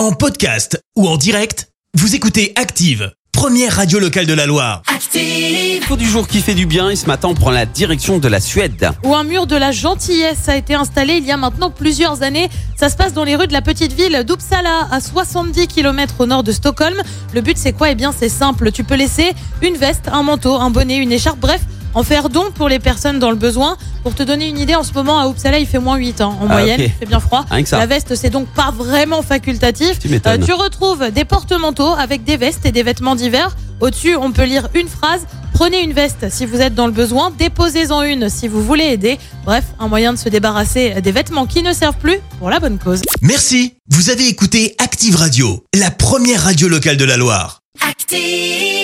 En podcast ou en direct, vous écoutez Active, première radio locale de la Loire. Active. Du jour qui fait du bien et ce matin on prend la direction de la Suède. où un mur de la gentillesse a été installé il y a maintenant plusieurs années. Ça se passe dans les rues de la petite ville d'Uppsala, à 70 km au nord de Stockholm. Le but c'est quoi? Eh bien c'est simple, tu peux laisser une veste, un manteau, un bonnet, une écharpe, bref, en faire don pour les personnes dans le besoin. Pour te donner une idée, en ce moment à Uppsala il fait moins 8 ans en Ah, moyenne, ok. il fait bien froid. La veste c'est donc pas vraiment facultatif. Tu m'étonnes. Euh, tu retrouves des porte-manteaux avec des vestes et des vêtements divers. Au-dessus, on peut lire une phrase. Prenez une veste si vous êtes dans le besoin, déposez-en une si vous voulez aider. Bref, un moyen de se débarrasser des vêtements qui ne servent plus pour la bonne cause. Merci, vous avez écouté Active Radio, la première radio locale de la Loire. Active.